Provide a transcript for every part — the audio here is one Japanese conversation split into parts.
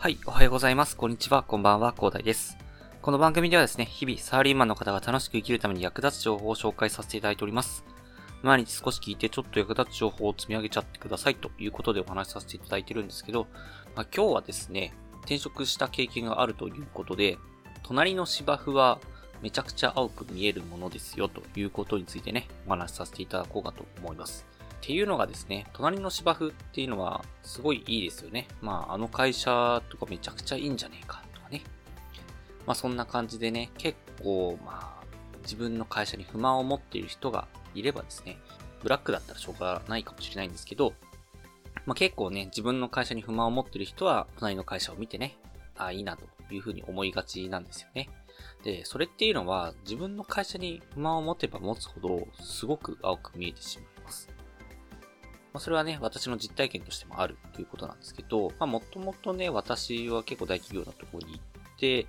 はい、おはようございます。こんにちは、こんばんは、広大です。この番組ではですね、日々サラリーマンの方が楽しく生きるために役立つ情報を紹介させていただいております。毎日少し聞いてちょっと役立つ情報を積み上げちゃってくださいということでお話しさせていただいてるんですけど、まあ、今日はですね、転職した経験があるということで、隣の芝生はめちゃくちゃ青く見えるものですよということについてね、お話しさせていただこうかと思います。っていうのがですね、隣の芝生っていうのはすごいいいですよね。まあ、あの会社とかめちゃくちゃいいんじゃねえかとかね。まあ、そんな感じでね、結構、まあ、自分の会社に不満を持っている人がいればですね、ブラックだったらしょうがないかもしれないんですけど、まあ、結構ね、自分の会社に不満を持っている人は、隣の会社を見てね、ああ、いいなというふうに思いがちなんですよね。で、それっていうのは、自分の会社に不満を持てば持つほど、すごく青く見えてしまいま。あ、それはね、私の実体験としてもあるということなんですけど、まあ、もともとね、私は結構大企業のところに行って、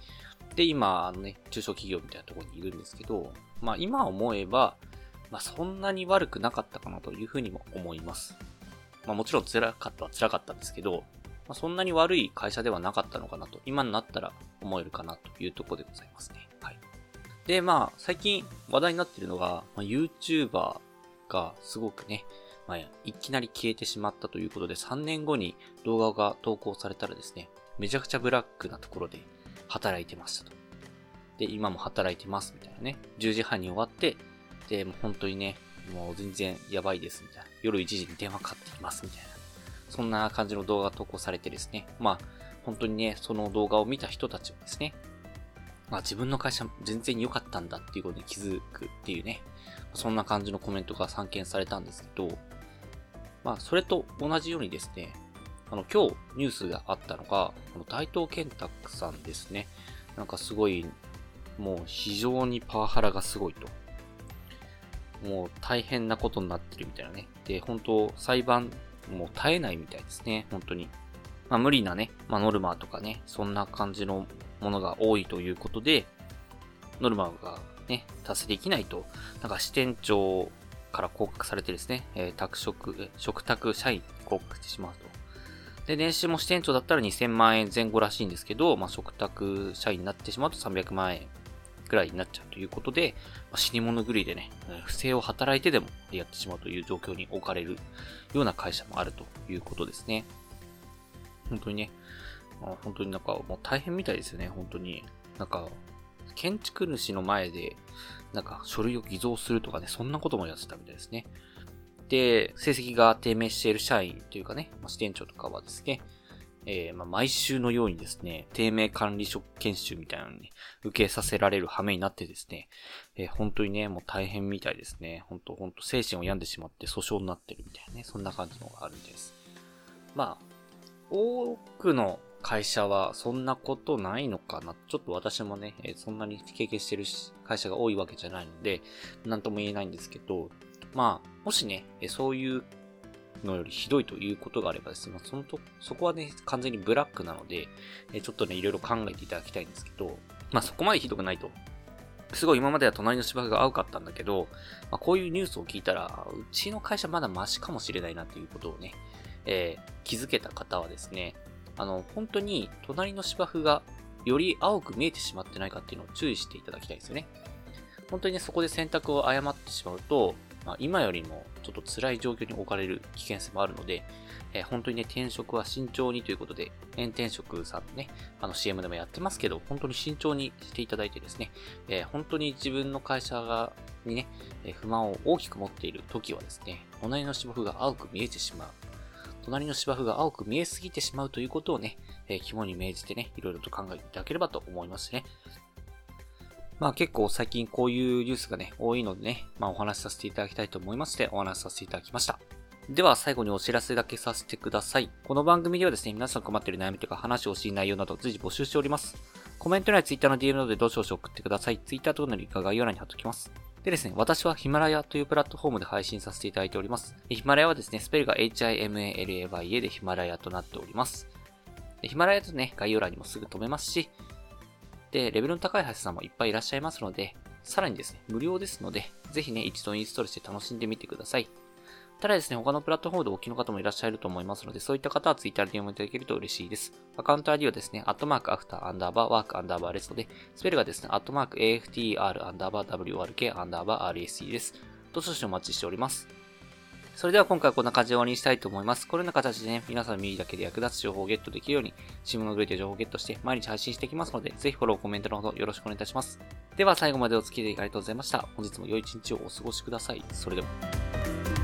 で、今、あのね、中小企業みたいなところにいるんですけど、まあ、今思えば、まあ、そんなに悪くなかったかなというふうにも思います。まあ、もちろん辛かったは辛かったんですけど、まあ、そんなに悪い会社ではなかったのかなと、今になったら思えるかなというところでございますね。はい。で、まあ、最近話題になっているのが、まあ、YouTuber がすごくね、まあ、いきなり消えてしまったということで、3年後に動画が投稿されたらですね、めちゃくちゃブラックなところで働いてましたと。で、今も働いてますみたいなね。10時半に終わって、で、もう本当にね、もう全然やばいですみたいな。夜1時に電話かかってきますみたいな。そんな感じの動画が投稿されてですね。まあ、本当にね、その動画を見た人たちはですね、まあ自分の会社全然良かったんだっていうことに気づくっていうね、そんな感じのコメントが散見されたんですけど、まあそれと同じようにですね、あの今日ニュースがあったのが、この大東健太さんですね。なんかすごい、もう非常にパワハラがすごいと。もう大変なことになってるみたいなね。で、本当裁判もう絶えないみたいですね。本当に。まあ無理なね、まあノルマとかね、そんな感じのものが多いということで、ノルマがね、達成できないと、なんか支店長から降格されてですね、えー、宅職、え食宅社員に降格してしまうと。で、年収も支店長だったら2000万円前後らしいんですけど、まあ、食卓社員になってしまうと300万円くらいになっちゃうということで、まあ、死に物狂いでね、不正を働いてでもやってしまうという状況に置かれるような会社もあるということですね。本当にね、まあ、本当になんかもう大変みたいですよね、本当に。なんか、建築主の前で、なんか書類を偽造するとかね、そんなこともやってたみたいですね。で、成績が低迷している社員というかね、まあ、支店長とかはですね、えー、まあ、毎週のようにですね、低迷管理職研修みたいなのに受けさせられる羽目になってですね、えー、本当にね、もう大変みたいですね。本当本当精神を病んでしまって訴訟になってるみたいなね、そんな感じのがあるんです。まあ、多くの会社はそんなことないのかな？ちょっと私もね、えー、そんなに経験してる会社が多いわけじゃないので、なんとも言えないんですけど、まあ、もしねえ、そういうのよりひどいということがあればですね、まあ、そのと、そこはね、完全にブラックなのでえ、ちょっとね、いろいろ考えていただきたいんですけど、まあそこまでひどくないと。すごい今までは隣の芝生が青かったんだけど、まあ、こういうニュースを聞いたら、うちの会社まだマシかもしれないなということをね、えー、気づけた方はですね、あの、本当に隣の芝生がより青く見えてしまってないかっていうのを注意していただきたいですよね。本当にね、そこで選択を誤ってしまうと、まあ、今よりもちょっと辛い状況に置かれる危険性もあるので、えー、本当にね、転職は慎重にということで、炎転職さんね、あの CM でもやってますけど、本当に慎重にしていただいてですね、えー、本当に自分の会社が、にね、え不満を大きく持っている時はですね、隣の芝生が青く見えてしまう。隣の芝生が青く見えすぎてしまうということをね、えー、肝に銘じてね、いろいろと考えていただければと思いますね。まあ結構最近こういうニュースがね、多いのでね、まあお話しさせていただきたいと思いまして、お話しさせていただきました。では最後にお知らせだけさせてください。この番組ではですね、皆さん困っている悩みとか話をしい内容など随時募集しております。コメント欄や Twitter の DM などでどうしどし送ってください。Twitter とのリンクが概要欄に貼っておきます。でですね、私はヒマラヤというプラットフォームで配信させていただいております。ヒマラヤはですね、スペルが HIMALAYA でヒマラヤとなっております。ヒマラヤとね、概要欄にもすぐ飛べますし、で、レベルの高い配信さんもいっぱいいらっしゃいますので、さらにですね、無料ですので、ぜひね、一度インストールして楽しんでみてください。ただですね、他のプラットフォームでお聞きの方もいらっしゃると思いますので、そういった方は Twitter で読むいただけると嬉しいです。アカウント ID はですね、アットマーク after アンダーバー work アンダーバー rest で、スペルがですね、アットマーク AFTR アンダーバー WRK アンダーバー RSE です。どしどしお待ちしております。それでは今回はこんな感じで終わりにしたいと思います。このような形でね、皆さん耳だけで役立つ情報をゲットできるように、チームのグレーで情報をゲットして毎日配信していきますので、ぜひフォロー、コメントのほどよろしくお願いいたします。では最後までお付き合いありがとうございました。本日も良い一日をお過ごしください。それでは。